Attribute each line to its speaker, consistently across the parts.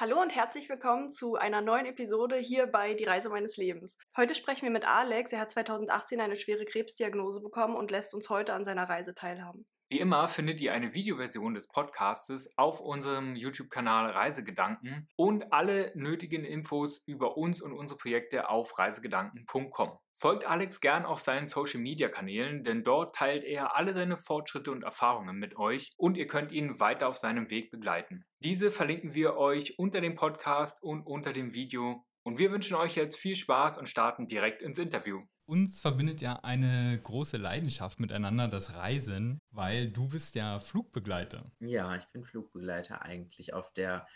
Speaker 1: Hallo und herzlich willkommen zu einer neuen Episode hier bei Die Reise meines Lebens. Heute sprechen wir mit Alex. Er hat 2018 eine schwere Krebsdiagnose bekommen und lässt uns heute an seiner Reise teilhaben.
Speaker 2: Wie immer findet ihr eine Videoversion des Podcastes auf unserem YouTube-Kanal Reisegedanken und alle nötigen Infos über uns und unsere Projekte auf reisegedanken.com. Folgt Alex gern auf seinen Social-Media-Kanälen, denn dort teilt er alle seine Fortschritte und Erfahrungen mit euch und ihr könnt ihn weiter auf seinem Weg begleiten. Diese verlinken wir euch unter dem Podcast und unter dem Video. Und wir wünschen euch jetzt viel Spaß und starten direkt ins Interview.
Speaker 3: Uns verbindet ja eine große Leidenschaft miteinander, das Reisen, weil du bist ja Flugbegleiter.
Speaker 4: Ja, ich bin Flugbegleiter eigentlich auf der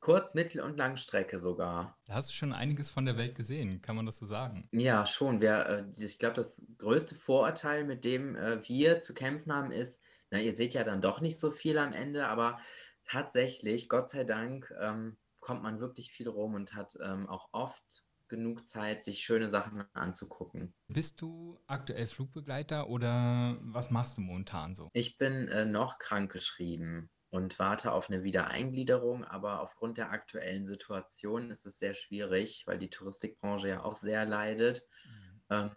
Speaker 4: Kurz-, Mittel- und Langstrecke sogar.
Speaker 3: Da hast du schon einiges von der Welt gesehen, kann man das so sagen?
Speaker 4: Ja, schon. Wir, äh, ich glaube, das größte Vorurteil, mit dem äh, wir zu kämpfen haben, ist, na, ihr seht ja dann doch nicht so viel am Ende, aber tatsächlich, Gott sei Dank, ähm, kommt man wirklich viel rum und hat ähm, auch oft genug Zeit, sich schöne Sachen anzugucken.
Speaker 3: Bist du aktuell Flugbegleiter oder was machst du momentan so?
Speaker 4: Ich bin äh, noch krankgeschrieben und warte auf eine Wiedereingliederung, aber aufgrund der aktuellen Situation ist es sehr schwierig, weil die Touristikbranche ja auch sehr leidet. Mhm. Ähm,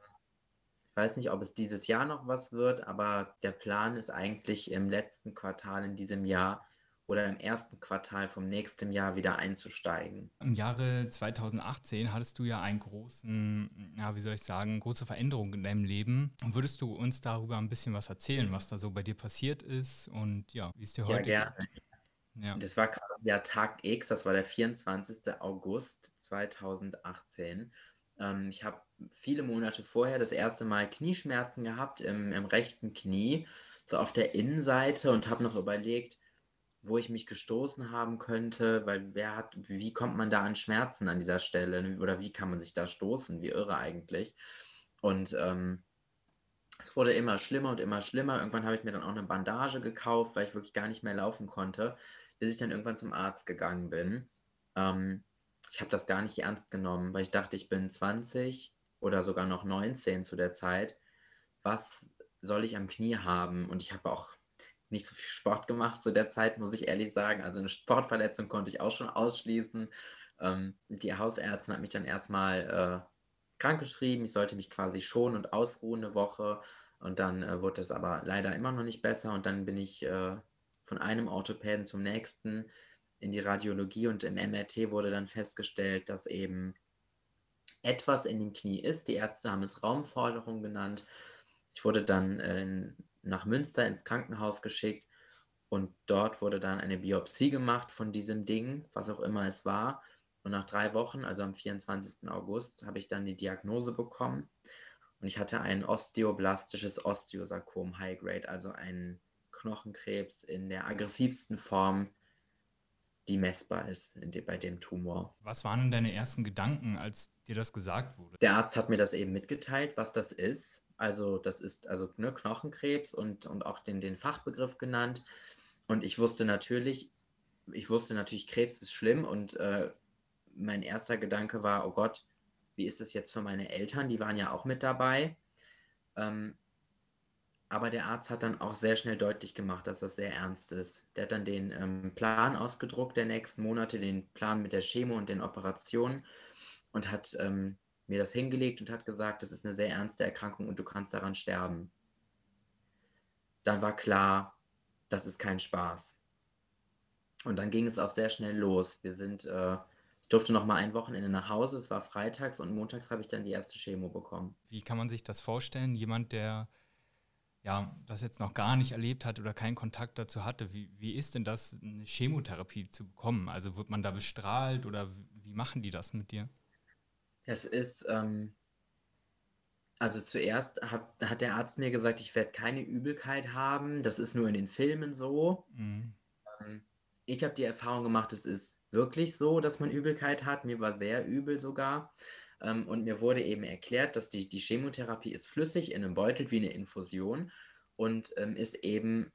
Speaker 4: ich weiß nicht, ob es dieses Jahr noch was wird, aber der Plan ist eigentlich im letzten Quartal in diesem Jahr oder im ersten Quartal vom nächsten Jahr wieder einzusteigen.
Speaker 3: Im Jahre 2018 hattest du ja einen großen, ja, wie soll ich sagen, große Veränderung in deinem Leben. Würdest du uns darüber ein bisschen was erzählen, was da so bei dir passiert ist und ja, wie es dir heute
Speaker 4: ja, gerne. geht? Ja. Das war quasi der Tag X, das war der 24. August 2018. Ähm, ich habe viele Monate vorher das erste Mal Knieschmerzen gehabt im, im rechten Knie, so auf der Innenseite und habe noch überlegt, wo ich mich gestoßen haben könnte, weil wer hat, wie kommt man da an Schmerzen an dieser Stelle oder wie kann man sich da stoßen, wie irre eigentlich. Und ähm, es wurde immer schlimmer und immer schlimmer. Irgendwann habe ich mir dann auch eine Bandage gekauft, weil ich wirklich gar nicht mehr laufen konnte, bis ich dann irgendwann zum Arzt gegangen bin. Ähm, ich habe das gar nicht ernst genommen, weil ich dachte, ich bin 20 oder sogar noch 19 zu der Zeit. Was soll ich am Knie haben? Und ich habe auch nicht so viel Sport gemacht zu der Zeit, muss ich ehrlich sagen. Also eine Sportverletzung konnte ich auch schon ausschließen. Ähm, die Hausärztin hat mich dann erstmal äh, krankgeschrieben. Ich sollte mich quasi schonen und ausruhen eine Woche. Und dann äh, wurde es aber leider immer noch nicht besser. Und dann bin ich äh, von einem Orthopäden zum nächsten in die Radiologie und im MRT wurde dann festgestellt, dass eben etwas in dem Knie ist. Die Ärzte haben es Raumforderung genannt. Ich wurde dann in nach Münster ins Krankenhaus geschickt und dort wurde dann eine Biopsie gemacht von diesem Ding, was auch immer es war. Und nach drei Wochen, also am 24. August, habe ich dann die Diagnose bekommen. Und ich hatte ein osteoblastisches Osteosarkom High Grade, also einen Knochenkrebs in der aggressivsten Form, die messbar ist de, bei dem Tumor.
Speaker 3: Was waren denn deine ersten Gedanken, als dir das gesagt wurde?
Speaker 4: Der Arzt hat mir das eben mitgeteilt, was das ist. Also das ist also ne, Knochenkrebs und, und auch den, den Fachbegriff genannt. Und ich wusste natürlich, ich wusste natürlich, Krebs ist schlimm und äh, mein erster Gedanke war, oh Gott, wie ist es jetzt für meine Eltern? Die waren ja auch mit dabei. Ähm, aber der Arzt hat dann auch sehr schnell deutlich gemacht, dass das sehr ernst ist. Der hat dann den ähm, Plan ausgedruckt der nächsten Monate, den Plan mit der Chemo und den Operationen und hat ähm, mir das hingelegt und hat gesagt, das ist eine sehr ernste Erkrankung und du kannst daran sterben. Dann war klar, das ist kein Spaß. Und dann ging es auch sehr schnell los. Wir sind, äh, ich durfte noch mal ein Wochenende nach Hause. Es war freitags und montags habe ich dann die erste Chemo bekommen.
Speaker 3: Wie kann man sich das vorstellen? Jemand, der ja, das jetzt noch gar nicht erlebt hat oder keinen Kontakt dazu hatte, wie, wie ist denn das, eine Chemotherapie zu bekommen? Also wird man da bestrahlt oder wie machen die das mit dir?
Speaker 4: Es ist, ähm, also zuerst hab, hat der Arzt mir gesagt, ich werde keine Übelkeit haben. Das ist nur in den Filmen so. Mhm. Ähm, ich habe die Erfahrung gemacht, es ist wirklich so, dass man Übelkeit hat. Mir war sehr übel sogar. Ähm, und mir wurde eben erklärt, dass die, die Chemotherapie ist flüssig in einem Beutel wie eine Infusion und ähm, ist eben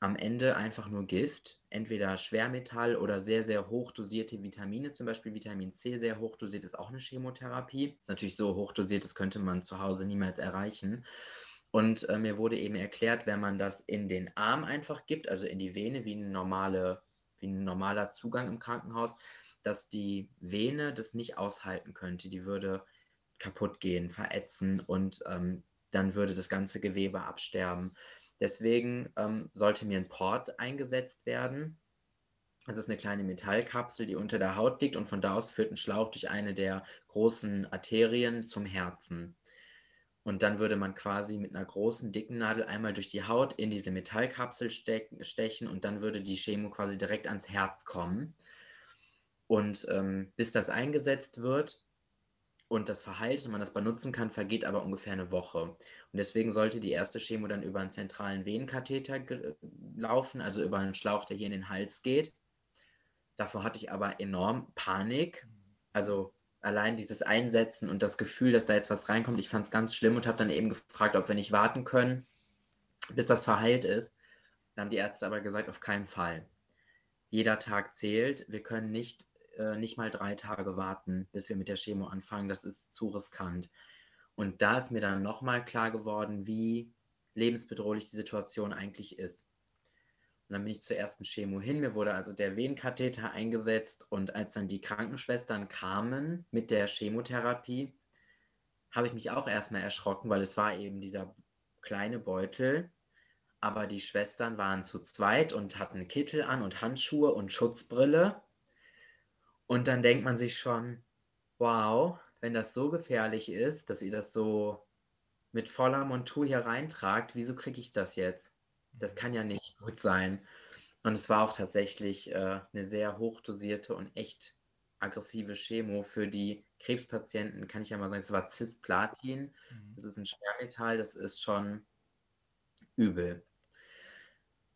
Speaker 4: am Ende einfach nur Gift, entweder Schwermetall oder sehr, sehr hochdosierte Vitamine, zum Beispiel Vitamin C, sehr hochdosiert ist auch eine Chemotherapie. Ist natürlich so hochdosiert, das könnte man zu Hause niemals erreichen. Und äh, mir wurde eben erklärt, wenn man das in den Arm einfach gibt, also in die Vene wie eine normale wie ein normaler Zugang im Krankenhaus, dass die Vene das nicht aushalten könnte. Die würde kaputt gehen, verätzen und ähm, dann würde das ganze Gewebe absterben. Deswegen ähm, sollte mir ein Port eingesetzt werden. Es ist eine kleine Metallkapsel, die unter der Haut liegt und von da aus führt ein Schlauch durch eine der großen Arterien zum Herzen. Und dann würde man quasi mit einer großen, dicken Nadel einmal durch die Haut in diese Metallkapsel stechen und dann würde die Chemo quasi direkt ans Herz kommen. Und ähm, bis das eingesetzt wird und das verheilt und man das benutzen kann, vergeht aber ungefähr eine Woche. Und deswegen sollte die erste Chemo dann über einen zentralen Venenkatheter laufen, also über einen Schlauch, der hier in den Hals geht. Davor hatte ich aber enorm Panik. Also allein dieses Einsetzen und das Gefühl, dass da jetzt was reinkommt, ich fand es ganz schlimm und habe dann eben gefragt, ob wir nicht warten können, bis das verheilt ist. Dann haben die Ärzte aber gesagt, auf keinen Fall. Jeder Tag zählt. Wir können nicht, äh, nicht mal drei Tage warten, bis wir mit der Chemo anfangen. Das ist zu riskant. Und da ist mir dann nochmal klar geworden, wie lebensbedrohlich die Situation eigentlich ist. Und dann bin ich zur ersten Chemo hin. Mir wurde also der Venenkatheter eingesetzt. Und als dann die Krankenschwestern kamen mit der Chemotherapie, habe ich mich auch erstmal erschrocken, weil es war eben dieser kleine Beutel. Aber die Schwestern waren zu zweit und hatten Kittel an und Handschuhe und Schutzbrille. Und dann denkt man sich schon, wow, wenn das so gefährlich ist, dass ihr das so mit voller Montur hier reintragt, wieso kriege ich das jetzt? Das kann ja nicht gut sein. Und es war auch tatsächlich äh, eine sehr hochdosierte und echt aggressive Chemo für die Krebspatienten, kann ich ja mal sagen, es war Cisplatin. Mhm. Das ist ein Schwermetall, das ist schon übel.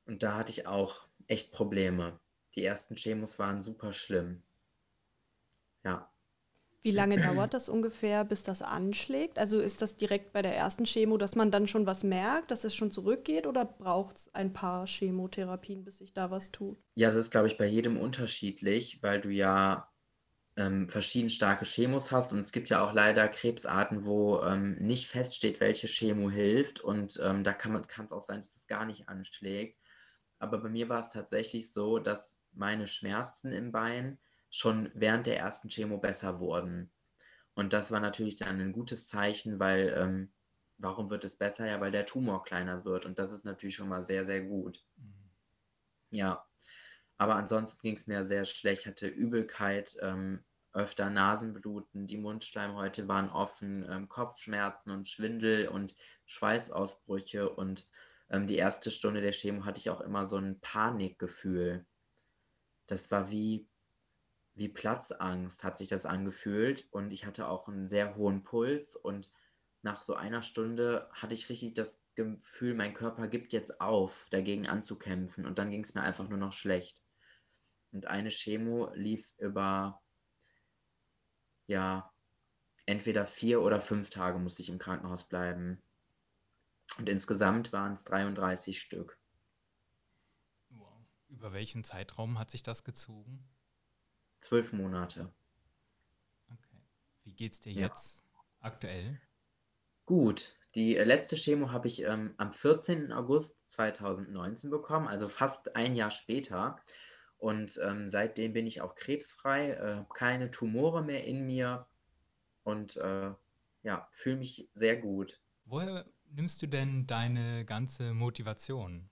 Speaker 4: Und da hatte ich auch echt Probleme. Die ersten Chemos waren super schlimm. Ja.
Speaker 1: Wie lange dauert das ungefähr, bis das anschlägt? Also ist das direkt bei der ersten Chemo, dass man dann schon was merkt, dass es schon zurückgeht oder braucht es ein paar Chemotherapien, bis sich da was tut?
Speaker 4: Ja, das ist, glaube ich, bei jedem unterschiedlich, weil du ja ähm, verschieden starke Chemos hast und es gibt ja auch leider Krebsarten, wo ähm, nicht feststeht, welche Chemo hilft und ähm, da kann es auch sein, dass es gar nicht anschlägt. Aber bei mir war es tatsächlich so, dass meine Schmerzen im Bein schon während der ersten Chemo besser wurden. Und das war natürlich dann ein gutes Zeichen, weil ähm, warum wird es besser? Ja, weil der Tumor kleiner wird. Und das ist natürlich schon mal sehr, sehr gut. Mhm. Ja. Aber ansonsten ging es mir sehr schlecht, hatte Übelkeit, ähm, öfter Nasenbluten, die Mundschleimhäute waren offen, ähm, Kopfschmerzen und Schwindel und Schweißausbrüche. Und ähm, die erste Stunde der Chemo hatte ich auch immer so ein Panikgefühl. Das war wie wie Platzangst hat sich das angefühlt und ich hatte auch einen sehr hohen Puls und nach so einer Stunde hatte ich richtig das Gefühl, mein Körper gibt jetzt auf, dagegen anzukämpfen und dann ging es mir einfach nur noch schlecht. Und eine Chemo lief über, ja, entweder vier oder fünf Tage musste ich im Krankenhaus bleiben. Und insgesamt waren es 33 Stück.
Speaker 3: Über welchen Zeitraum hat sich das gezogen?
Speaker 4: Zwölf Monate.
Speaker 3: Okay. Wie geht's dir ja. jetzt aktuell?
Speaker 4: Gut. Die äh, letzte Chemo habe ich ähm, am 14. August 2019 bekommen, also fast ein Jahr später. Und ähm, seitdem bin ich auch krebsfrei, äh, keine Tumore mehr in mir und äh, ja, fühle mich sehr gut.
Speaker 3: Woher nimmst du denn deine ganze Motivation?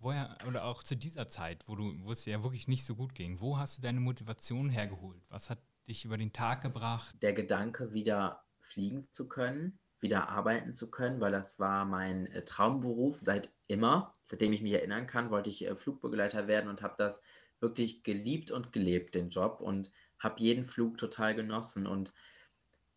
Speaker 3: Woher, oder auch zu dieser Zeit, wo du, wo es ja wirklich nicht so gut ging, wo hast du deine Motivation hergeholt? Was hat dich über den Tag gebracht?
Speaker 4: Der Gedanke, wieder fliegen zu können, wieder arbeiten zu können, weil das war mein äh, Traumberuf seit immer. Seitdem ich mich erinnern kann, wollte ich äh, Flugbegleiter werden und habe das wirklich geliebt und gelebt, den Job, und habe jeden Flug total genossen. Und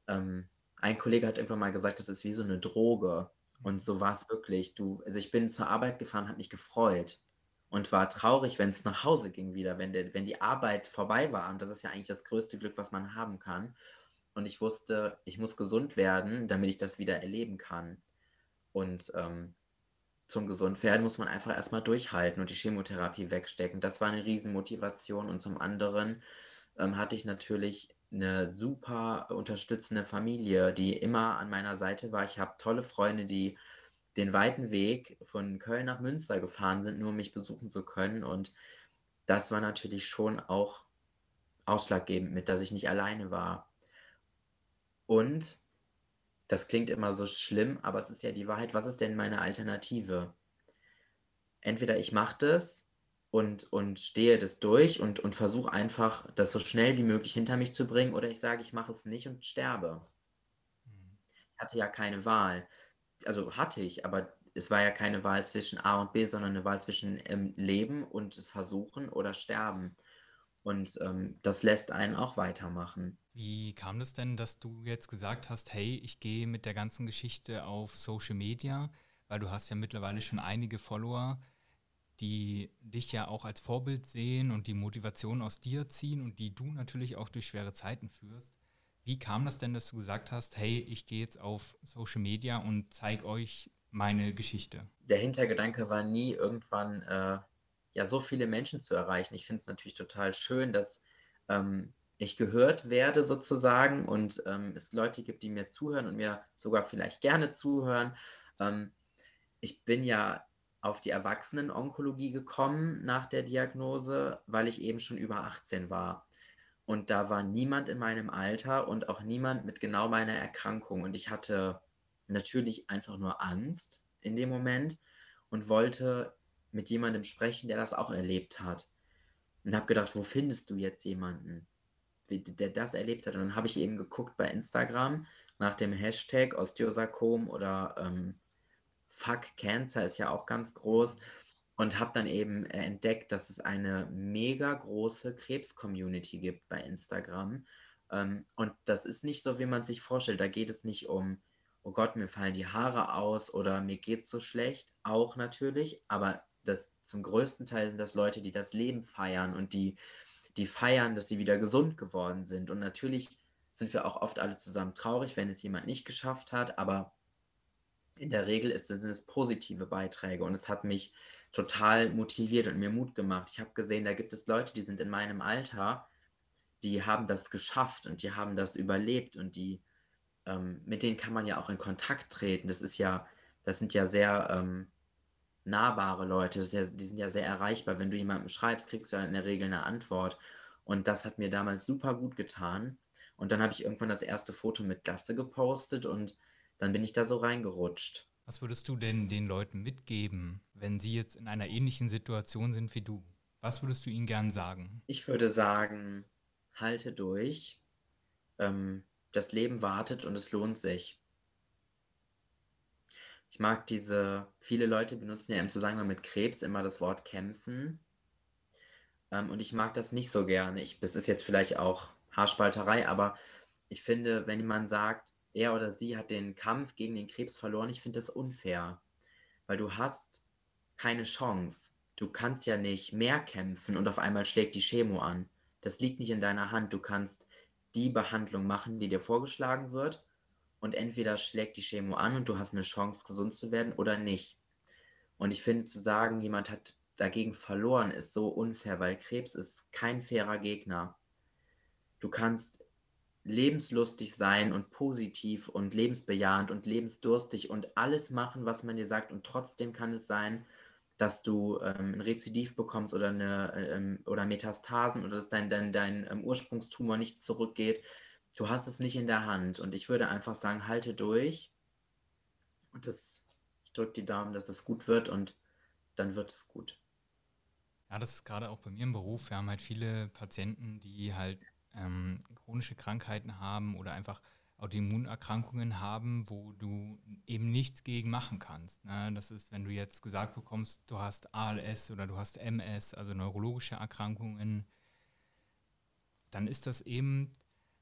Speaker 4: ähm, ein Kollege hat irgendwann mal gesagt, das ist wie so eine Droge. Und so war es wirklich. Du, also ich bin zur Arbeit gefahren, habe mich gefreut und war traurig, wenn es nach Hause ging wieder, wenn, der, wenn die Arbeit vorbei war. Und das ist ja eigentlich das größte Glück, was man haben kann. Und ich wusste, ich muss gesund werden, damit ich das wieder erleben kann. Und ähm, zum Gesundwerden muss man einfach erstmal durchhalten und die Chemotherapie wegstecken. Das war eine Riesenmotivation. Und zum anderen ähm, hatte ich natürlich eine super unterstützende Familie, die immer an meiner Seite war. Ich habe tolle Freunde, die den weiten Weg von Köln nach Münster gefahren sind, nur um mich besuchen zu können. Und das war natürlich schon auch ausschlaggebend mit, dass ich nicht alleine war. Und das klingt immer so schlimm, aber es ist ja die Wahrheit. Was ist denn meine Alternative? Entweder ich mache das und, und stehe das durch und, und versuche einfach, das so schnell wie möglich hinter mich zu bringen, oder ich sage, ich mache es nicht und sterbe. Mhm. Ich hatte ja keine Wahl. Also hatte ich, aber es war ja keine Wahl zwischen A und B, sondern eine Wahl zwischen ähm, Leben und es Versuchen oder Sterben. Und ähm, das lässt einen auch weitermachen.
Speaker 3: Wie kam das denn, dass du jetzt gesagt hast, hey, ich gehe mit der ganzen Geschichte auf Social Media, weil du hast ja mittlerweile schon einige Follower, die dich ja auch als Vorbild sehen und die Motivation aus dir ziehen und die du natürlich auch durch schwere Zeiten führst. Wie kam das denn, dass du gesagt hast, hey, ich gehe jetzt auf Social Media und zeige euch meine Geschichte?
Speaker 4: Der Hintergedanke war nie irgendwann äh, ja so viele Menschen zu erreichen. Ich finde es natürlich total schön, dass ähm, ich gehört werde sozusagen und ähm, es Leute gibt, die mir zuhören und mir sogar vielleicht gerne zuhören. Ähm, ich bin ja auf die Erwachsenen-Onkologie gekommen nach der Diagnose, weil ich eben schon über 18 war. Und da war niemand in meinem Alter und auch niemand mit genau meiner Erkrankung. Und ich hatte natürlich einfach nur Angst in dem Moment und wollte mit jemandem sprechen, der das auch erlebt hat. Und habe gedacht, wo findest du jetzt jemanden, der das erlebt hat? Und dann habe ich eben geguckt bei Instagram nach dem Hashtag Osteosarkom oder ähm, Fuck Cancer ist ja auch ganz groß und habe dann eben äh, entdeckt, dass es eine mega große Krebs-Community gibt bei Instagram. Ähm, und das ist nicht so, wie man sich vorstellt. Da geht es nicht um, oh Gott, mir fallen die Haare aus oder mir geht es so schlecht. Auch natürlich, aber das zum größten Teil sind das Leute, die das Leben feiern und die, die feiern, dass sie wieder gesund geworden sind. Und natürlich sind wir auch oft alle zusammen traurig, wenn es jemand nicht geschafft hat, aber in der Regel ist, sind es positive Beiträge und es hat mich total motiviert und mir Mut gemacht. Ich habe gesehen, da gibt es Leute, die sind in meinem Alter, die haben das geschafft und die haben das überlebt und die, ähm, mit denen kann man ja auch in Kontakt treten. Das ist ja, das sind ja sehr ähm, nahbare Leute, ja, die sind ja sehr erreichbar. Wenn du jemandem schreibst, kriegst du ja in der Regel eine Antwort. Und das hat mir damals super gut getan. Und dann habe ich irgendwann das erste Foto mit Glatze gepostet und dann bin ich da so reingerutscht.
Speaker 3: Was würdest du denn den Leuten mitgeben, wenn sie jetzt in einer ähnlichen Situation sind wie du? Was würdest du ihnen gern sagen?
Speaker 4: Ich würde sagen, halte durch. Ähm, das Leben wartet und es lohnt sich. Ich mag diese, viele Leute benutzen ja im Zusammenhang mit Krebs immer das Wort kämpfen. Ähm, und ich mag das nicht so gerne. Ich, das ist jetzt vielleicht auch Haarspalterei, aber ich finde, wenn jemand sagt, er oder sie hat den Kampf gegen den Krebs verloren, ich finde das unfair. Weil du hast keine Chance. Du kannst ja nicht mehr kämpfen und auf einmal schlägt die Chemo an. Das liegt nicht in deiner Hand. Du kannst die Behandlung machen, die dir vorgeschlagen wird und entweder schlägt die Chemo an und du hast eine Chance, gesund zu werden oder nicht. Und ich finde, zu sagen, jemand hat dagegen verloren, ist so unfair, weil Krebs ist kein fairer Gegner. Du kannst lebenslustig sein und positiv und lebensbejahend und lebensdurstig und alles machen, was man dir sagt. Und trotzdem kann es sein, dass du ähm, ein Rezidiv bekommst oder, eine, ähm, oder Metastasen oder dass dein, dein, dein ähm, Ursprungstumor nicht zurückgeht du hast es nicht in der Hand. Und ich würde einfach sagen, halte durch. Und das, ich drücke die Daumen, dass es gut wird und dann wird es gut.
Speaker 3: Ja, das ist gerade auch bei mir im Beruf. Wir haben halt viele Patienten, die halt ähm, chronische Krankheiten haben oder einfach Autoimmunerkrankungen haben, wo du eben nichts gegen machen kannst. Ne? Das ist, wenn du jetzt gesagt bekommst, du hast ALS oder du hast MS, also neurologische Erkrankungen, dann ist das eben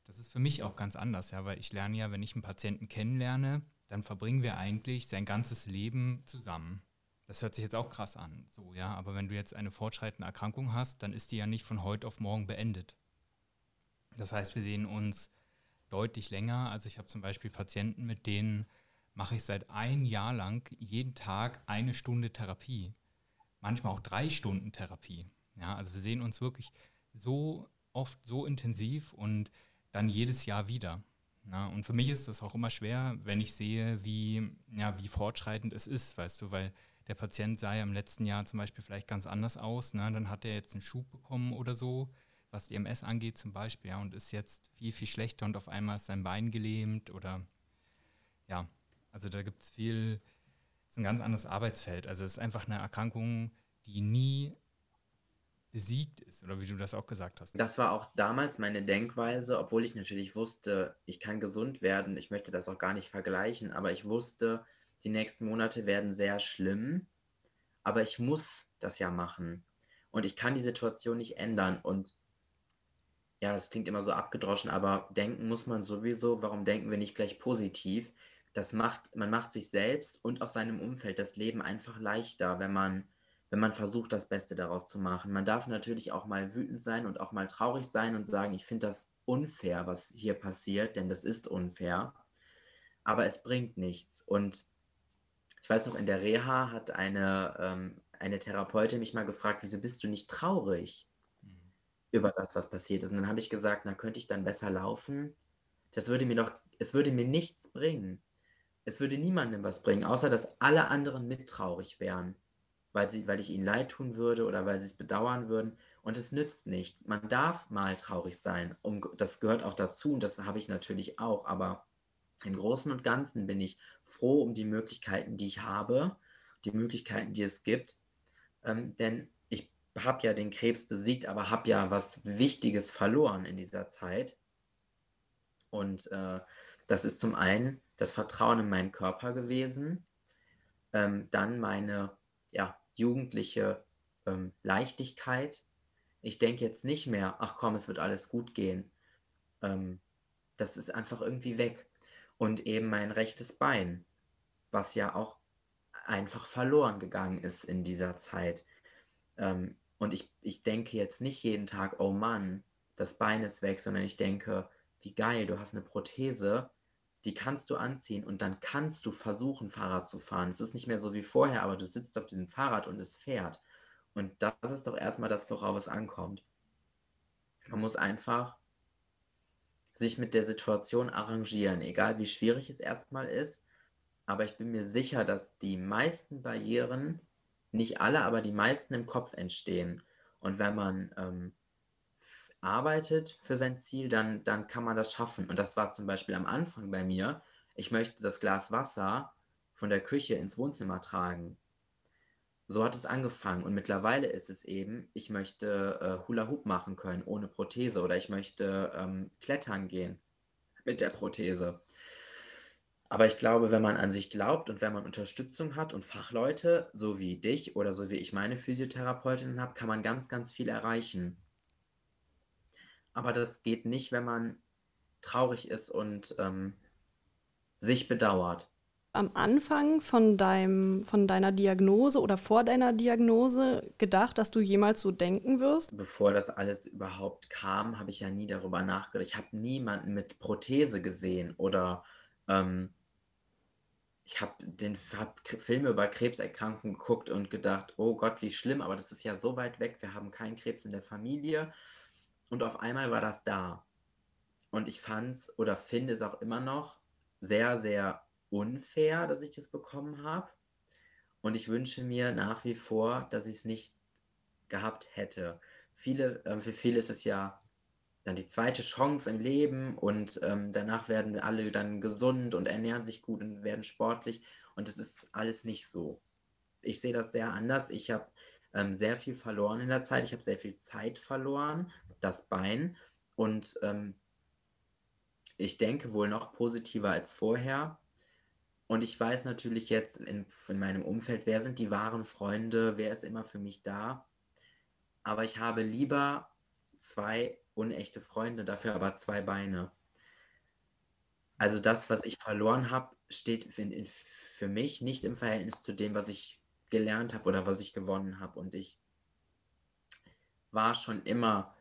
Speaker 3: das ist für mich auch ganz anders, ja, weil ich lerne ja, wenn ich einen Patienten kennenlerne, dann verbringen wir eigentlich sein ganzes Leben zusammen. Das hört sich jetzt auch krass an, so, ja, aber wenn du jetzt eine fortschreitende Erkrankung hast, dann ist die ja nicht von heute auf morgen beendet. Das heißt, wir sehen uns deutlich länger. Also ich habe zum Beispiel Patienten, mit denen mache ich seit ein Jahr lang jeden Tag eine Stunde Therapie. Manchmal auch drei Stunden Therapie. Ja, also wir sehen uns wirklich so oft, so intensiv und dann jedes Jahr wieder. Ja, und für mich ist das auch immer schwer, wenn ich sehe, wie, ja, wie fortschreitend es ist, weißt du, weil der Patient sah ja im letzten Jahr zum Beispiel vielleicht ganz anders aus, ne? dann hat er jetzt einen Schub bekommen oder so, was die MS angeht zum Beispiel, ja, und ist jetzt viel, viel schlechter und auf einmal ist sein Bein gelähmt oder ja, also da gibt es viel, ist ein ganz anderes Arbeitsfeld. Also es ist einfach eine Erkrankung, die nie besiegt ist, oder wie du das auch gesagt hast.
Speaker 4: Das war auch damals meine Denkweise, obwohl ich natürlich wusste, ich kann gesund werden. Ich möchte das auch gar nicht vergleichen, aber ich wusste, die nächsten Monate werden sehr schlimm, aber ich muss das ja machen. Und ich kann die Situation nicht ändern. Und ja, das klingt immer so abgedroschen, aber denken muss man sowieso. Warum denken wir nicht gleich positiv? Das macht, man macht sich selbst und auch seinem Umfeld das Leben einfach leichter, wenn man wenn man versucht, das Beste daraus zu machen. Man darf natürlich auch mal wütend sein und auch mal traurig sein und sagen, ich finde das unfair, was hier passiert, denn das ist unfair. Aber es bringt nichts. Und ich weiß noch, in der Reha hat eine, ähm, eine Therapeutin mich mal gefragt, wieso bist du nicht traurig. Über das, was passiert ist? Und dann habe ich gesagt, na, könnte ich dann besser laufen? Das würde mir doch, es würde mir nichts bringen. Es würde niemandem was bringen, außer dass alle anderen mittraurig wären weil, sie, weil ich ihnen leid tun würde oder weil sie es bedauern würden. Und es nützt nichts. Man darf mal traurig sein. Um, das gehört auch dazu und das habe ich natürlich auch. Aber im Großen und Ganzen bin ich froh um die Möglichkeiten, die ich habe, die Möglichkeiten, die es gibt. Ähm, denn habe ja den Krebs besiegt, aber habe ja was Wichtiges verloren in dieser Zeit. Und äh, das ist zum einen das Vertrauen in meinen Körper gewesen, ähm, dann meine ja, jugendliche ähm, Leichtigkeit. Ich denke jetzt nicht mehr, ach komm, es wird alles gut gehen. Ähm, das ist einfach irgendwie weg. Und eben mein rechtes Bein, was ja auch einfach verloren gegangen ist in dieser Zeit. Ähm, und ich, ich denke jetzt nicht jeden Tag, oh Mann, das Bein ist weg, sondern ich denke, wie geil, du hast eine Prothese, die kannst du anziehen und dann kannst du versuchen, Fahrrad zu fahren. Es ist nicht mehr so wie vorher, aber du sitzt auf diesem Fahrrad und es fährt. Und das ist doch erstmal das, worauf es ankommt. Man muss einfach sich mit der Situation arrangieren, egal wie schwierig es erstmal ist. Aber ich bin mir sicher, dass die meisten Barrieren, nicht alle, aber die meisten im Kopf entstehen. Und wenn man ähm, arbeitet für sein Ziel, dann, dann kann man das schaffen. Und das war zum Beispiel am Anfang bei mir. Ich möchte das Glas Wasser von der Küche ins Wohnzimmer tragen. So hat es angefangen. Und mittlerweile ist es eben, ich möchte äh, Hula Hoop machen können ohne Prothese oder ich möchte ähm, klettern gehen mit der Prothese. Aber ich glaube, wenn man an sich glaubt und wenn man Unterstützung hat und Fachleute, so wie dich oder so wie ich meine Physiotherapeutin habe, kann man ganz, ganz viel erreichen aber das geht nicht, wenn man traurig ist und ähm, sich bedauert.
Speaker 1: Am Anfang von, deinem, von deiner Diagnose oder vor deiner Diagnose gedacht, dass du jemals so denken wirst?
Speaker 4: Bevor das alles überhaupt kam, habe ich ja nie darüber nachgedacht. Ich habe niemanden mit Prothese gesehen oder ähm, ich habe den hab Filme über Krebserkrankungen geguckt und gedacht, oh Gott, wie schlimm, aber das ist ja so weit weg. Wir haben keinen Krebs in der Familie. Und auf einmal war das da. Und ich fand es oder finde es auch immer noch sehr, sehr unfair, dass ich das bekommen habe. Und ich wünsche mir nach wie vor, dass ich es nicht gehabt hätte. Viele, äh, für viele ist es ja dann die zweite Chance im Leben und ähm, danach werden alle dann gesund und ernähren sich gut und werden sportlich. Und es ist alles nicht so. Ich sehe das sehr anders. Ich habe ähm, sehr viel verloren in der Zeit. Ich habe sehr viel Zeit verloren, das Bein. Und ähm, ich denke wohl noch positiver als vorher. Und ich weiß natürlich jetzt in, in meinem Umfeld, wer sind die wahren Freunde, wer ist immer für mich da. Aber ich habe lieber zwei unechte Freunde, dafür aber zwei Beine. Also das, was ich verloren habe, steht für, mich nicht im Verhältnis zu dem, was ich gelernt habe oder was ich gewonnen habe. Und ich war schon immer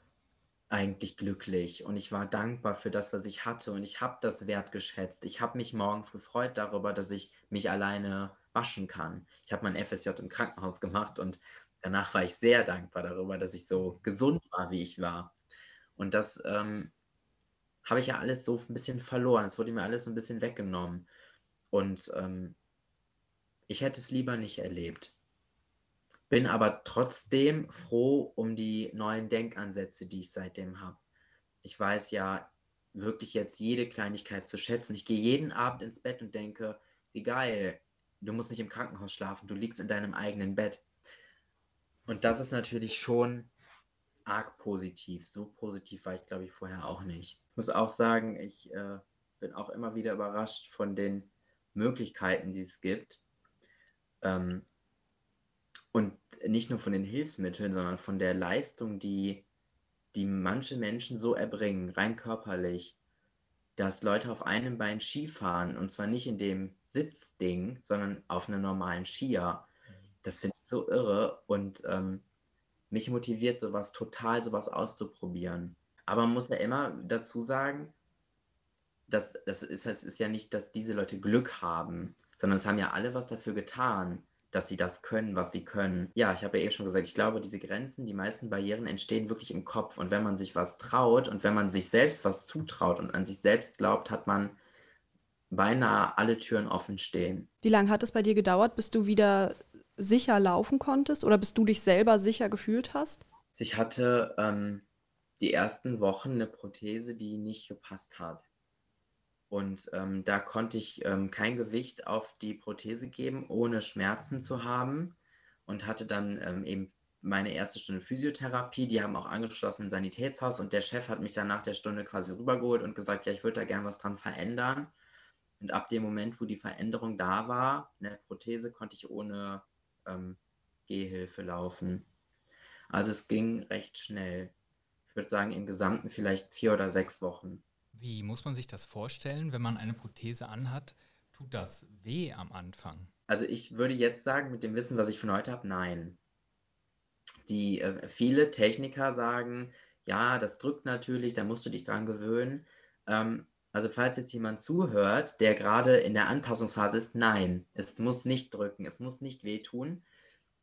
Speaker 4: eigentlich glücklich und ich war dankbar für das, was ich hatte und ich habe das wertgeschätzt. Ich habe mich morgens gefreut darüber, dass ich mich alleine waschen kann. Ich habe mein FSJ im Krankenhaus gemacht und danach war ich sehr dankbar darüber, dass ich so gesund war, wie ich war. Und das ähm, habe ich ja alles so ein bisschen verloren. Es wurde mir alles so ein bisschen weggenommen. Und ähm, ich hätte es lieber nicht erlebt. bin aber trotzdem froh um die neuen Denkansätze, die ich seitdem habe. Ich weiß ja wirklich jetzt jede Kleinigkeit zu schätzen. Ich gehe jeden Abend ins Bett und denke, wie geil, du musst nicht im Krankenhaus schlafen, du liegst in deinem eigenen Bett. Und das ist natürlich schon arg positiv. So positiv war ich, glaube ich, vorher auch nicht. Ich muss auch sagen, ich äh, bin auch immer wieder überrascht von den Möglichkeiten, die es gibt. Ähm, und nicht nur von den Hilfsmitteln, sondern von der Leistung, die, die manche Menschen so erbringen, rein körperlich, dass Leute auf einem Bein Ski fahren und zwar nicht in dem Sitzding, sondern auf einem normalen Skier. Das finde ich so irre und ähm, mich motiviert sowas total, sowas auszuprobieren. Aber man muss ja immer dazu sagen, dass das ist, das ist ja nicht, dass diese Leute Glück haben, sondern es haben ja alle was dafür getan dass sie das können, was sie können. Ja, ich habe ja eben schon gesagt, ich glaube, diese Grenzen, die meisten Barrieren entstehen wirklich im Kopf. Und wenn man sich was traut und wenn man sich selbst was zutraut und an sich selbst glaubt, hat man beinahe alle Türen offen stehen.
Speaker 1: Wie lange hat es bei dir gedauert, bis du wieder sicher laufen konntest oder bis du dich selber sicher gefühlt hast?
Speaker 4: Ich hatte ähm, die ersten Wochen eine Prothese, die nicht gepasst hat. Und ähm, da konnte ich ähm, kein Gewicht auf die Prothese geben, ohne Schmerzen zu haben. Und hatte dann ähm, eben meine erste Stunde Physiotherapie. Die haben auch angeschlossen ein Sanitätshaus. Und der Chef hat mich dann nach der Stunde quasi rübergeholt und gesagt, ja, ich würde da gern was dran verändern. Und ab dem Moment, wo die Veränderung da war, in der Prothese, konnte ich ohne ähm, Gehhilfe laufen. Also es ging recht schnell. Ich würde sagen, im Gesamten vielleicht vier oder sechs Wochen.
Speaker 3: Wie muss man sich das vorstellen, wenn man eine Prothese anhat? Tut das weh am Anfang?
Speaker 4: Also ich würde jetzt sagen, mit dem Wissen, was ich von heute habe, nein. Die äh, viele Techniker sagen, ja, das drückt natürlich, da musst du dich dran gewöhnen. Ähm, also falls jetzt jemand zuhört, der gerade in der Anpassungsphase ist, nein, es muss nicht drücken, es muss nicht wehtun.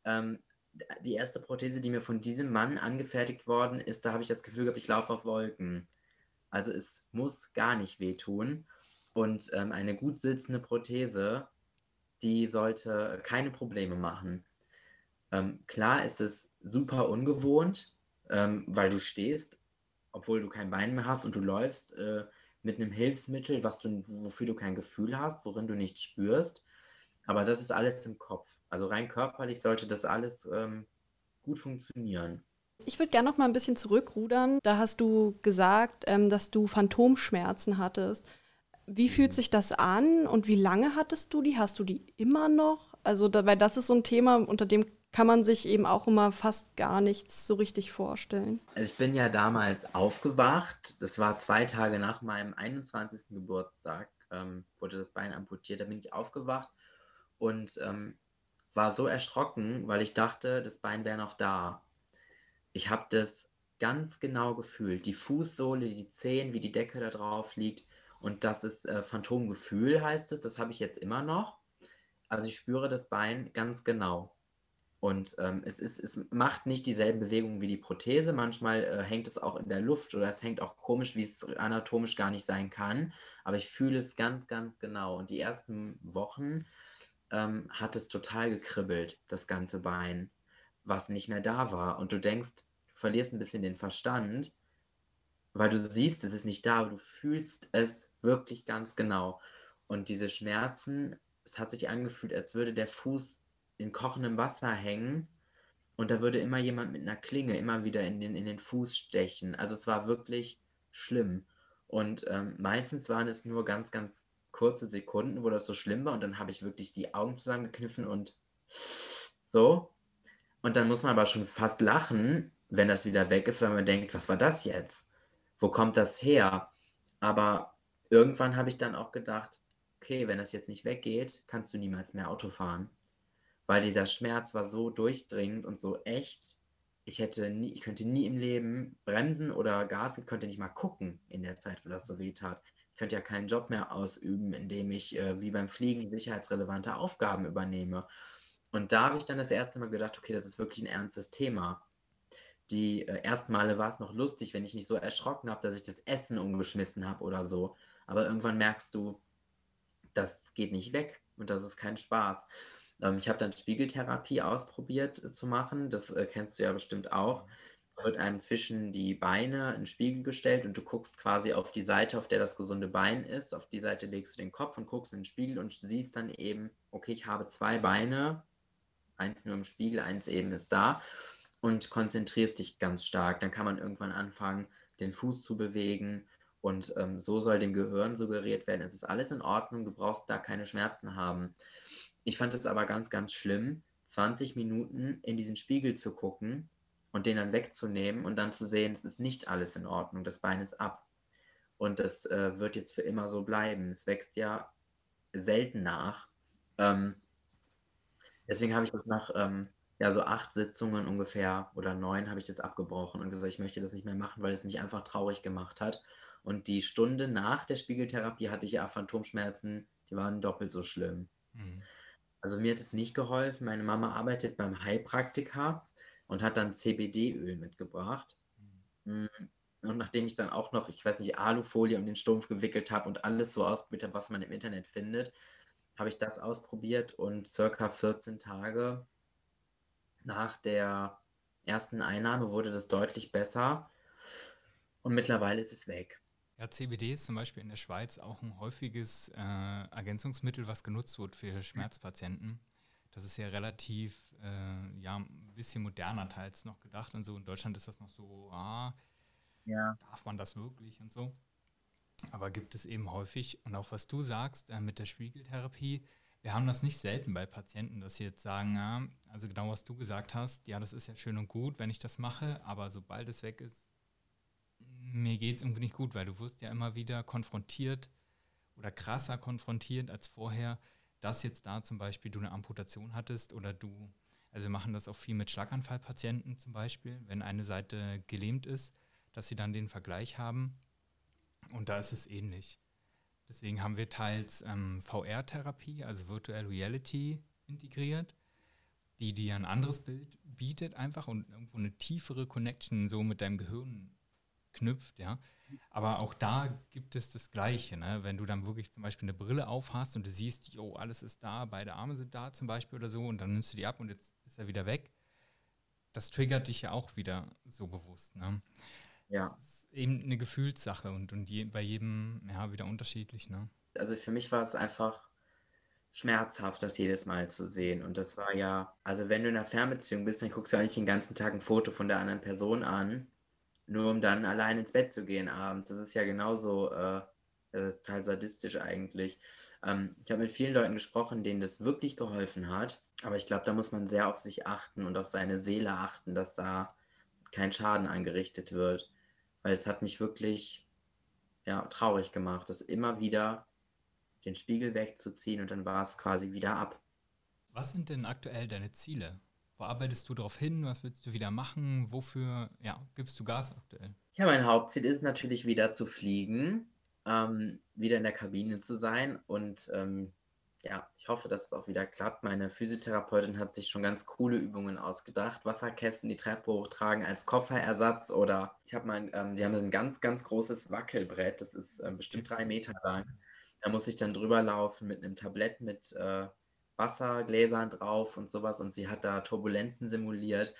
Speaker 4: Ähm, die erste Prothese, die mir von diesem Mann angefertigt worden ist, da habe ich das Gefühl gehabt, ich laufe auf Wolken. Also es muss gar nicht wehtun. Und ähm, eine gut sitzende Prothese, die sollte keine Probleme machen. Ähm, klar ist es super ungewohnt, ähm, weil du stehst, obwohl du kein Bein mehr hast und du läufst äh, mit einem Hilfsmittel, was du, wofür du kein Gefühl hast, worin du nichts spürst. Aber das ist alles im Kopf. Also rein körperlich sollte das alles ähm, gut funktionieren.
Speaker 1: Ich würde gerne noch mal ein bisschen zurückrudern. Da hast du gesagt, ähm, dass du Phantomschmerzen hattest. Wie fühlt sich das an und wie lange hattest du die? Hast du die immer noch? Also, da, weil das ist so ein Thema, unter dem kann man sich eben auch immer fast gar nichts so richtig vorstellen.
Speaker 4: Also ich bin ja damals aufgewacht. Das war zwei Tage nach meinem 21. Geburtstag, ähm, wurde das Bein amputiert. Da bin ich aufgewacht und ähm, war so erschrocken, weil ich dachte, das Bein wäre noch da. Ich habe das ganz genau gefühlt. Die Fußsohle, die Zehen, wie die Decke da drauf liegt. Und das ist äh, Phantomgefühl, heißt es. Das habe ich jetzt immer noch. Also ich spüre das Bein ganz genau. Und ähm, es, ist, es macht nicht dieselben Bewegungen wie die Prothese. Manchmal äh, hängt es auch in der Luft oder es hängt auch komisch, wie es anatomisch gar nicht sein kann. Aber ich fühle es ganz, ganz genau. Und die ersten Wochen ähm, hat es total gekribbelt, das ganze Bein, was nicht mehr da war. Und du denkst, verlierst ein bisschen den Verstand, weil du siehst, es ist nicht da, aber du fühlst es wirklich ganz genau. Und diese Schmerzen, es hat sich angefühlt, als würde der Fuß in kochendem Wasser hängen und da würde immer jemand mit einer Klinge immer wieder in den, in den Fuß stechen. Also es war wirklich schlimm. Und ähm, meistens waren es nur ganz, ganz kurze Sekunden, wo das so schlimm war und dann habe ich wirklich die Augen zusammengekniffen und so. Und dann muss man aber schon fast lachen, wenn das wieder weg ist, weil man denkt, was war das jetzt? Wo kommt das her? Aber irgendwann habe ich dann auch gedacht, okay, wenn das jetzt nicht weggeht, kannst du niemals mehr Auto fahren. Weil dieser Schmerz war so durchdringend und so echt. Ich hätte nie, ich könnte nie im Leben bremsen oder Gas, ich könnte nicht mal gucken in der Zeit, wo das so weh tat. Ich könnte ja keinen Job mehr ausüben, indem ich äh, wie beim Fliegen sicherheitsrelevante Aufgaben übernehme. Und da habe ich dann das erste Mal gedacht, okay, das ist wirklich ein ernstes Thema die äh, ersten Male war es noch lustig, wenn ich nicht so erschrocken habe, dass ich das Essen umgeschmissen habe oder so. Aber irgendwann merkst du, das geht nicht weg und das ist kein Spaß. Ähm, ich habe dann Spiegeltherapie ausprobiert äh, zu machen. Das äh, kennst du ja bestimmt auch. Da wird einem zwischen die Beine ein Spiegel gestellt und du guckst quasi auf die Seite, auf der das gesunde Bein ist. Auf die Seite legst du den Kopf und guckst in den Spiegel und siehst dann eben, okay, ich habe zwei Beine, eins nur im Spiegel, eins eben ist da und konzentrierst dich ganz stark. Dann kann man irgendwann anfangen, den Fuß zu bewegen und ähm, so soll dem Gehirn suggeriert werden, es ist alles in Ordnung, du brauchst da keine Schmerzen haben. Ich fand es aber ganz, ganz schlimm, 20 Minuten in diesen Spiegel zu gucken und den dann wegzunehmen und dann zu sehen, es ist nicht alles in Ordnung, das Bein ist ab. Und das äh, wird jetzt für immer so bleiben. Es wächst ja selten nach. Ähm, deswegen habe ich das nach ähm, ja, so acht Sitzungen ungefähr oder neun habe ich das abgebrochen und gesagt, ich möchte das nicht mehr machen, weil es mich einfach traurig gemacht hat. Und die Stunde nach der Spiegeltherapie hatte ich ja Phantomschmerzen, die waren doppelt so schlimm. Mhm. Also mir hat es nicht geholfen. Meine Mama arbeitet beim Heilpraktiker und hat dann CBD-Öl mitgebracht. Mhm. Und nachdem ich dann auch noch, ich weiß nicht, Alufolie um den Stumpf gewickelt habe und alles so ausprobiert habe, was man im Internet findet, habe ich das ausprobiert und circa 14 Tage nach der ersten Einnahme wurde das deutlich besser und mittlerweile ist es weg.
Speaker 3: Ja, CBD ist zum Beispiel in der Schweiz auch ein häufiges äh, Ergänzungsmittel, was genutzt wird für Schmerzpatienten. Das ist ja relativ, äh, ja, ein bisschen moderner teils noch gedacht und so. In Deutschland ist das noch so, ah, ja. darf man das wirklich und so. Aber gibt es eben häufig, und auch was du sagst äh, mit der Spiegeltherapie, wir haben das nicht selten bei Patienten, dass sie jetzt sagen, ja, also genau was du gesagt hast, ja, das ist ja schön und gut, wenn ich das mache, aber sobald es weg ist, mir geht es irgendwie nicht gut, weil du wirst ja immer wieder konfrontiert oder krasser konfrontiert als vorher, dass jetzt da zum Beispiel du eine Amputation hattest oder du, also wir machen das auch viel mit Schlaganfallpatienten zum Beispiel, wenn eine Seite gelähmt ist, dass sie dann den Vergleich haben. Und da ist es ähnlich. Deswegen haben wir teils ähm, VR-Therapie, also Virtual Reality, integriert, die dir ein anderes Bild bietet einfach und irgendwo eine tiefere Connection so mit deinem Gehirn knüpft, ja. Aber auch da gibt es das Gleiche, ne? Wenn du dann wirklich zum Beispiel eine Brille aufhast und du siehst, jo, alles ist da, beide Arme sind da zum Beispiel oder so und dann nimmst du die ab und jetzt ist er wieder weg. Das triggert dich ja auch wieder so bewusst, ne? Ja. Das ist eben eine Gefühlssache und, und je, bei jedem ja wieder unterschiedlich. Ne?
Speaker 4: Also für mich war es einfach schmerzhaft, das jedes Mal zu sehen. Und das war ja, also wenn du in einer Fernbeziehung bist, dann guckst du nicht den ganzen Tag ein Foto von der anderen Person an, nur um dann allein ins Bett zu gehen abends. Das ist ja genauso äh, total sadistisch eigentlich. Ähm, ich habe mit vielen Leuten gesprochen, denen das wirklich geholfen hat. Aber ich glaube, da muss man sehr auf sich achten und auf seine Seele achten, dass da kein Schaden angerichtet wird weil es hat mich wirklich ja, traurig gemacht, das immer wieder den Spiegel wegzuziehen und dann war es quasi wieder ab.
Speaker 3: Was sind denn aktuell deine Ziele? Wo arbeitest du darauf hin? Was willst du wieder machen? Wofür ja, gibst du Gas aktuell?
Speaker 4: Ja, mein Hauptziel ist natürlich wieder zu fliegen, ähm, wieder in der Kabine zu sein und ähm, ja, ich hoffe, dass es auch wieder klappt. Meine Physiotherapeutin hat sich schon ganz coole Übungen ausgedacht. Wasserkästen die Treppe hochtragen als Kofferersatz oder ich habe mein, ähm, die haben ein ganz, ganz großes Wackelbrett, das ist ähm, bestimmt drei Meter lang. Da muss ich dann drüber laufen mit einem Tablett mit äh, Wassergläsern drauf und sowas und sie hat da Turbulenzen simuliert.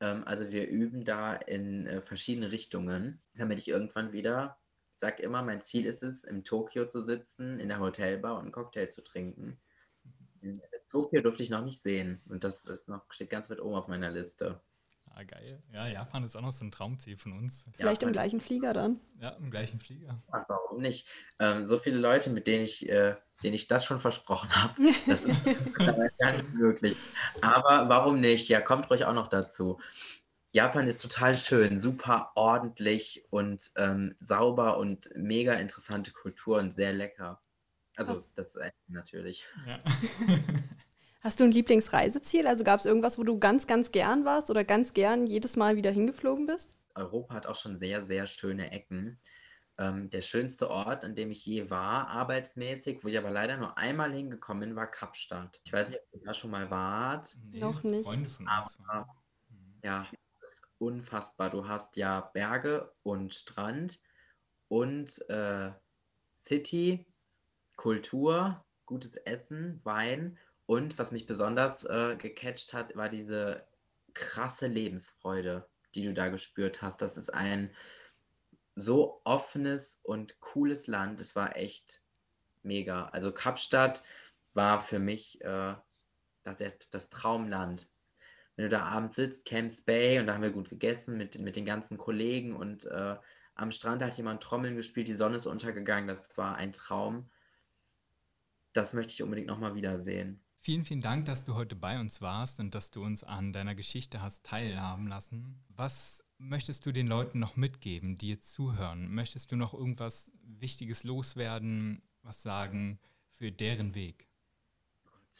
Speaker 4: Ähm, also wir üben da in äh, verschiedene Richtungen, damit ich irgendwann wieder ich sage immer, mein Ziel ist es, in Tokio zu sitzen, in der Hotelbar und einen Cocktail zu trinken. In Tokio durfte ich noch nicht sehen und das ist noch, steht ganz weit oben auf meiner Liste.
Speaker 3: Ah, geil. Ja, Japan ist auch noch so ein Traumziel von uns.
Speaker 1: Vielleicht Japan. im gleichen Flieger dann.
Speaker 3: Ja, im gleichen Flieger.
Speaker 4: Ach, warum nicht? Ähm, so viele Leute, mit denen ich, äh, denen ich das schon versprochen habe, das ist, das ist gar nicht möglich. Aber warum nicht? Ja, kommt ruhig auch noch dazu. Japan ist total schön, super ordentlich und ähm, sauber und mega interessante Kultur und sehr lecker. Also das ist natürlich. Ja.
Speaker 1: Hast du ein Lieblingsreiseziel? Also gab es irgendwas, wo du ganz, ganz gern warst oder ganz gern jedes Mal wieder hingeflogen bist?
Speaker 4: Europa hat auch schon sehr, sehr schöne Ecken. Ähm, der schönste Ort, an dem ich je war, arbeitsmäßig, wo ich aber leider nur einmal hingekommen bin, war Kapstadt. Ich weiß nicht, ob ihr da schon mal wart.
Speaker 1: Nee, Noch nicht.
Speaker 3: Freunde von uns.
Speaker 4: Aber, ja, unfassbar. Du hast ja Berge und Strand und äh, City, Kultur, gutes Essen, Wein Und was mich besonders äh, gecatcht hat, war diese krasse Lebensfreude, die du da gespürt hast. Das ist ein so offenes und cooles Land. Es war echt mega. Also Kapstadt war für mich äh, das, das, Traumland. Wenn du da abends sitzt, Camps Bay, und da haben wir gut gegessen mit, mit den ganzen Kollegen und äh, am Strand hat jemand Trommeln gespielt, die Sonne ist untergegangen, das war ein Traum. Das möchte ich unbedingt nochmal wiedersehen.
Speaker 3: Vielen, vielen Dank, dass du heute bei uns warst und dass du uns an deiner Geschichte hast teilhaben lassen. Was möchtest du den Leuten noch mitgeben, die jetzt zuhören? Möchtest du noch irgendwas Wichtiges loswerden, was sagen für deren Weg?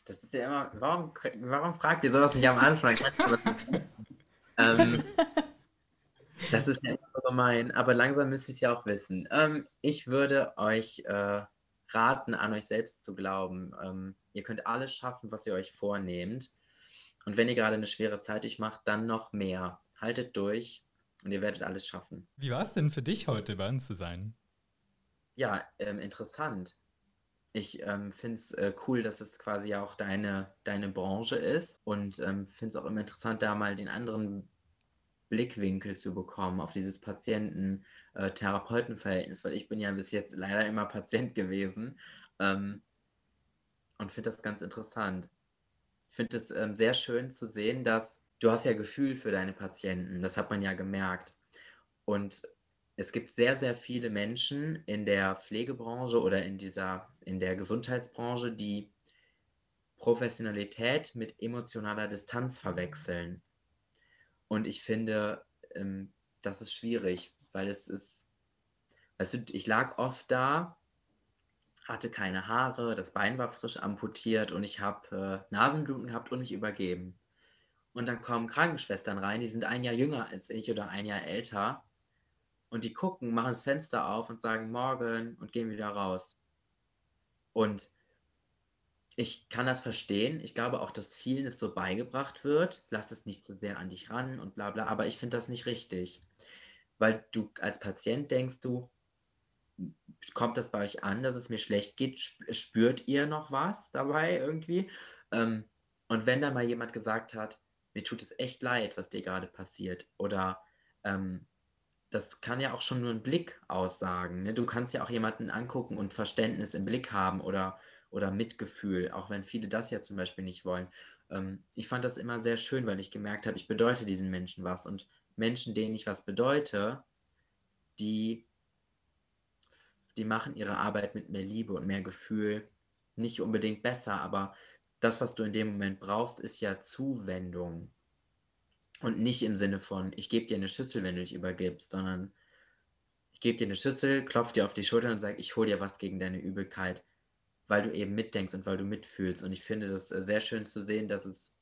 Speaker 4: Das ist ja immer, warum, warum fragt ihr sowas nicht am Anfang? ähm, das ist ja immer gemein, aber langsam müsst ihr es ja auch wissen. Ähm, ich würde euch äh, raten, an euch selbst zu glauben. Ähm, ihr könnt alles schaffen, was ihr euch vornehmt. Und wenn ihr gerade eine schwere Zeit durchmacht, dann noch mehr. Haltet durch und ihr werdet alles schaffen.
Speaker 3: Wie war es denn für dich heute bei uns zu sein?
Speaker 4: Ja, ähm, interessant. Ich ähm, finde es äh, cool, dass es quasi ja auch deine, deine Branche ist und ähm, finde es auch immer interessant, da mal den anderen Blickwinkel zu bekommen auf dieses Patienten-Therapeuten-Verhältnis, weil ich bin ja bis jetzt leider immer Patient gewesen ähm, und finde das ganz interessant. Ich finde es ähm, sehr schön zu sehen, dass du hast ja Gefühl für deine Patienten, das hat man ja gemerkt. Und es gibt sehr, sehr viele Menschen in der Pflegebranche oder in dieser, in der Gesundheitsbranche, die Professionalität mit emotionaler Distanz verwechseln. Und ich finde, ähm, das ist schwierig, weil es ist, weißt du, ich lag oft da, hatte keine Haare, das Bein war frisch amputiert und ich habe äh, Nasenbluten gehabt und mich übergeben. Und dann kommen Krankenschwestern rein, die sind ein Jahr jünger als ich oder ein Jahr älter. Und die gucken, machen das Fenster auf und sagen morgen und gehen wieder raus. Und ich kann das verstehen. Ich glaube auch, dass vielen es so beigebracht wird. Lass es nicht zu so sehr an dich ran und bla bla. Aber ich finde das nicht richtig. Weil du als Patient denkst du, kommt das bei euch an, dass es mir schlecht geht? Spürt ihr noch was dabei irgendwie? Ähm, und wenn da mal jemand gesagt hat, mir tut es echt leid, was dir gerade passiert. Oder ähm, das kann ja auch schon nur ein Blick aussagen. Ne? Du kannst ja auch jemanden angucken und Verständnis im Blick haben oder oder Mitgefühl, auch wenn viele das ja zum Beispiel nicht wollen. Ähm, ich fand das immer sehr schön, weil ich gemerkt habe, ich bedeute diesen Menschen was und Menschen, denen ich was bedeute, die, die machen ihre Arbeit mit mehr Liebe und mehr Gefühl. Nicht unbedingt besser, aber das, was du in dem Moment brauchst, ist ja Zuwendung. Und nicht im Sinne von, ich gebe dir eine Schüssel, wenn du dich übergibst, sondern ich gebe dir eine Schüssel, klopfe dir auf die Schulter und sage, ich hole dir was gegen deine Übelkeit weil du eben mitdenkst und weil du mitfühlst. Und ich finde das äh, sehr schön zu sehen, dass es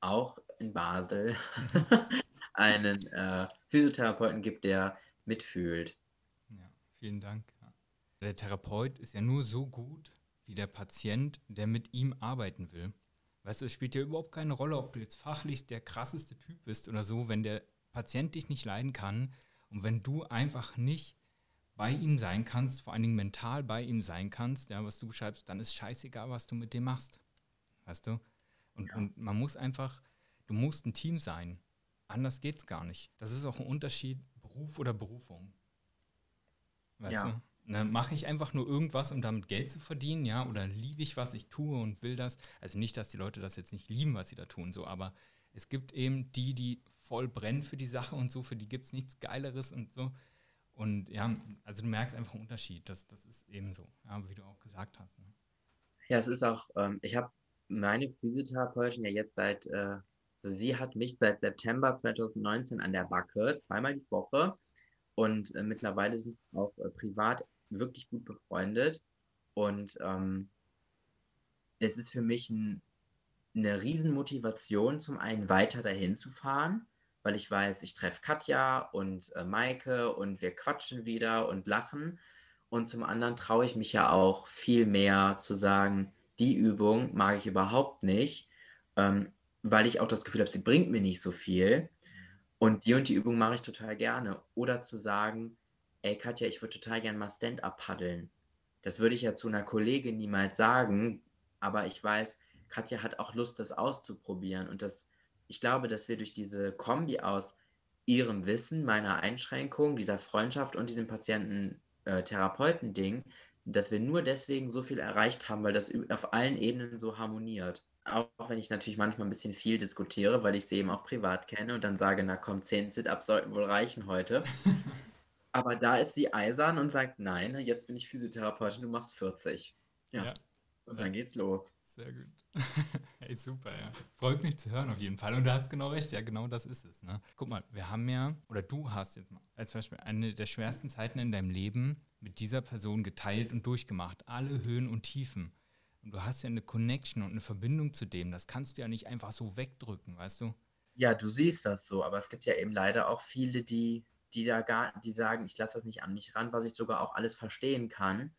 Speaker 4: auch in Basel einen äh, Physiotherapeuten gibt, der mitfühlt.
Speaker 3: Ja, vielen Dank. Der Therapeut ist ja nur so gut wie der Patient, der mit ihm arbeiten will. Weißt du, es spielt ja überhaupt keine Rolle, ob du jetzt fachlich der krasseste Typ bist oder so, wenn der Patient dich nicht leiden kann und wenn du einfach nicht bei ihm sein kannst, vor allen Dingen mental bei ihm sein kannst, ja, was du beschreibst, dann ist scheißegal, was du mit dem machst. Weißt du? Und, ja. und man muss einfach, du musst ein Team sein. Anders geht's gar nicht. Das ist auch ein Unterschied, Beruf oder Berufung. Weißt ja. du? Ne, Mache ich einfach nur irgendwas, um damit Geld zu verdienen, ja, oder liebe ich, was ich tue und will das? Also nicht, dass die Leute das jetzt nicht lieben, was sie da tun, so, aber es gibt eben die, die voll brennen für die Sache und so, für die gibt es nichts Geileres und so. Und ja, also du merkst einfach einen Unterschied. Das, das ist eben so, ja, wie du auch gesagt hast. Ne?
Speaker 4: Ja, es ist auch, ähm, ich habe meine Physiotherapeutin ja jetzt seit, äh, also sie hat mich seit September 2019 an der Backe, zweimal die Woche. Und äh, mittlerweile sind auch äh, privat wirklich gut befreundet. Und ähm, es ist für mich ein, eine Riesenmotivation, zum einen weiter dahin zu fahren weil ich weiß, ich treffe Katja und äh, Maike und wir quatschen wieder und lachen. Und zum anderen traue ich mich ja auch viel mehr zu sagen, die Übung mag ich überhaupt nicht, ähm, weil ich auch das Gefühl habe, sie bringt mir nicht so viel. Und die und die Übung mache ich total gerne. Oder zu sagen, ey Katja, ich würde total gerne mal Stand-up paddeln. Das würde ich ja zu einer Kollegin niemals sagen, aber ich weiß, Katja hat auch Lust, das auszuprobieren. Und das, ich glaube, dass wir durch diese Kombi aus ihrem Wissen, meiner Einschränkung, dieser Freundschaft und diesem Patienten-Therapeuten-Ding, dass wir nur deswegen so viel erreicht haben, weil das auf allen Ebenen so harmoniert. Auch wenn ich natürlich manchmal ein bisschen viel diskutiere, weil ich sie eben auch privat kenne und dann sage, na komm, 10 Sit-Ups sollten wohl reichen heute. Aber da ist sie eisern und sagt, nein, jetzt bin ich Physiotherapeutin, du machst 40. Ja. ja. Und dann geht's los.
Speaker 3: Sehr gut. hey, super, ja. Freut mich zu hören auf jeden Fall. Und du hast genau recht, ja, genau das ist es. Ne? Guck mal, wir haben ja, oder du hast jetzt mal als Beispiel eine der schwersten Zeiten in deinem Leben mit dieser Person geteilt und durchgemacht. Alle Höhen und Tiefen. Und du hast ja eine Connection und eine Verbindung zu dem. Das kannst du ja nicht einfach so wegdrücken, weißt du?
Speaker 4: Ja, du siehst das so, aber es gibt ja eben leider auch viele, die, die da gar, die sagen, ich lasse das nicht an mich ran, was ich sogar auch alles verstehen kann.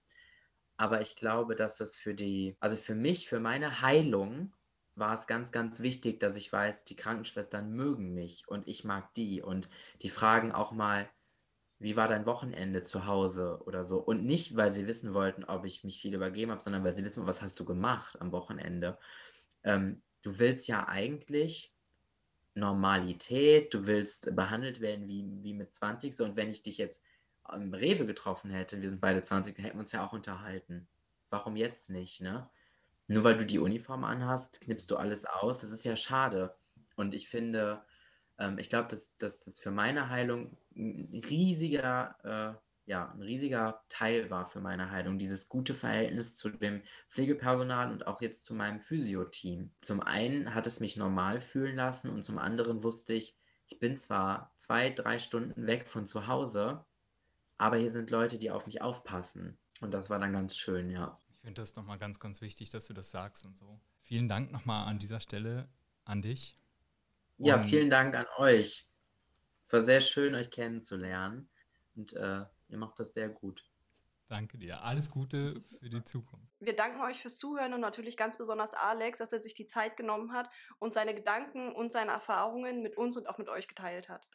Speaker 4: Aber ich glaube, dass das für die, also für mich, für meine Heilung war es ganz, ganz wichtig, dass ich weiß, die Krankenschwestern mögen mich und ich mag die. Und die fragen auch mal, wie war dein Wochenende zu Hause oder so. Und nicht, weil sie wissen wollten, ob ich mich viel übergeben habe, sondern weil sie wissen, was hast du gemacht am Wochenende. Ähm, du willst ja eigentlich Normalität, du willst behandelt werden wie, wie mit 20. So, und wenn ich dich jetzt am Rewe getroffen hätte, wir sind beide 20, dann hätten wir uns ja auch unterhalten. Warum jetzt nicht, ne? Nur weil du die Uniform anhast, knippst du alles aus. Das ist ja schade. Und ich finde, ähm, ich glaube, dass, dass das für meine Heilung ein riesiger, äh, ja, ein riesiger Teil war für meine Heilung, dieses gute Verhältnis zu dem Pflegepersonal und auch jetzt zu meinem Physio-Team. Zum einen hat es mich normal fühlen lassen und zum anderen wusste ich, ich bin zwar zwei, drei Stunden weg von zu Hause, aber hier sind Leute, die auf mich aufpassen. Und das war dann ganz schön, ja.
Speaker 3: Ich finde das nochmal ganz, ganz wichtig, dass du das sagst und so. Vielen Dank nochmal an dieser Stelle an dich.
Speaker 4: Und ja, vielen Dank an euch. Es war sehr schön, euch kennenzulernen. Und äh, ihr macht das sehr gut.
Speaker 3: Danke dir. Alles Gute für die Zukunft.
Speaker 1: Wir danken euch fürs Zuhören und natürlich ganz besonders Alex, dass er sich die Zeit genommen hat und seine Gedanken und seine Erfahrungen mit uns und auch mit euch geteilt hat.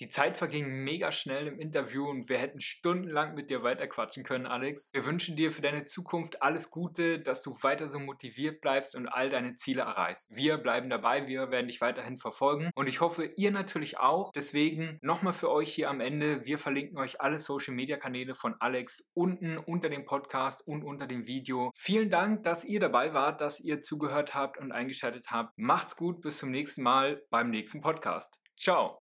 Speaker 2: Die Zeit verging mega schnell im Interview und wir hätten stundenlang mit dir weiterquatschen können, Alex. Wir wünschen dir für deine Zukunft alles Gute, dass du weiter so motiviert bleibst und all deine Ziele erreichst. Wir bleiben dabei, wir werden dich weiterhin verfolgen und ich hoffe, ihr natürlich auch. Deswegen nochmal für euch hier am Ende, wir verlinken euch alle Social Media Kanäle von Alex unten unter dem Podcast und unter dem Video. Vielen Dank, dass ihr dabei wart, dass ihr zugehört habt und eingeschaltet habt. Macht's gut, bis zum nächsten Mal beim nächsten Podcast. Ciao.